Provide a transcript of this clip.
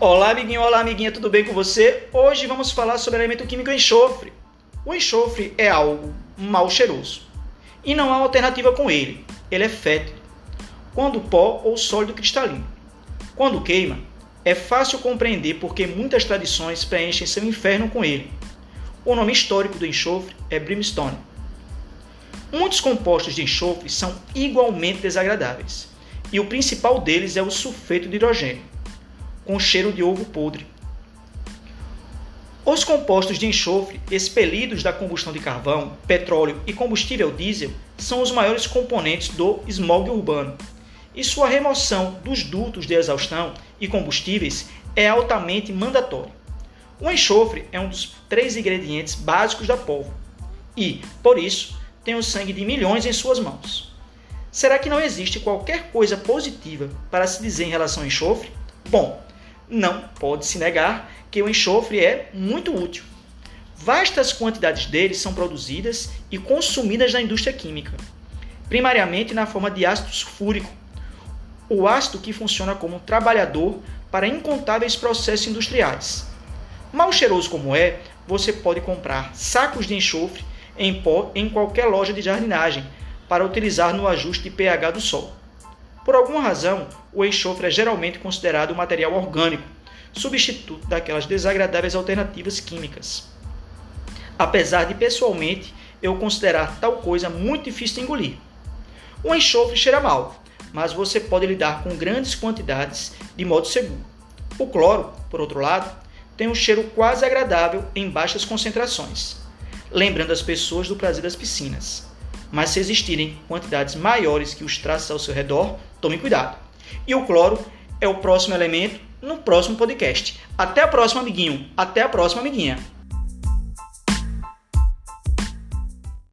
Olá, amiguinho, olá, amiguinha, tudo bem com você? Hoje vamos falar sobre o elemento químico enxofre. O enxofre é algo mal cheiroso e não há alternativa com ele. Ele é fétido, quando pó ou sólido cristalino. Quando queima, é fácil compreender porque muitas tradições preenchem seu inferno com ele. O nome histórico do enxofre é brimstone. Muitos compostos de enxofre são igualmente desagradáveis, e o principal deles é o sulfeto de hidrogênio com cheiro de ovo podre. Os compostos de enxofre expelidos da combustão de carvão, petróleo e combustível diesel são os maiores componentes do smog urbano, e sua remoção dos dutos de exaustão e combustíveis é altamente mandatória. O enxofre é um dos três ingredientes básicos da pólvora e, por isso, tem o sangue de milhões em suas mãos. Será que não existe qualquer coisa positiva para se dizer em relação ao enxofre? Bom, não pode-se negar que o enxofre é muito útil. Vastas quantidades dele são produzidas e consumidas na indústria química, primariamente na forma de ácido sulfúrico, o ácido que funciona como um trabalhador para incontáveis processos industriais. Mal cheiroso como é, você pode comprar sacos de enxofre em pó em qualquer loja de jardinagem para utilizar no ajuste de pH do solo. Por alguma razão, o enxofre é geralmente considerado um material orgânico, substituto daquelas desagradáveis alternativas químicas. Apesar de pessoalmente eu considerar tal coisa muito difícil de engolir. O enxofre cheira mal, mas você pode lidar com grandes quantidades de modo seguro. O cloro, por outro lado, tem um cheiro quase agradável em baixas concentrações, lembrando as pessoas do prazer das piscinas mas se existirem quantidades maiores que os traços ao seu redor, tome cuidado. E o cloro é o próximo elemento no próximo podcast. Até a próxima, amiguinho. Até a próxima, amiguinha.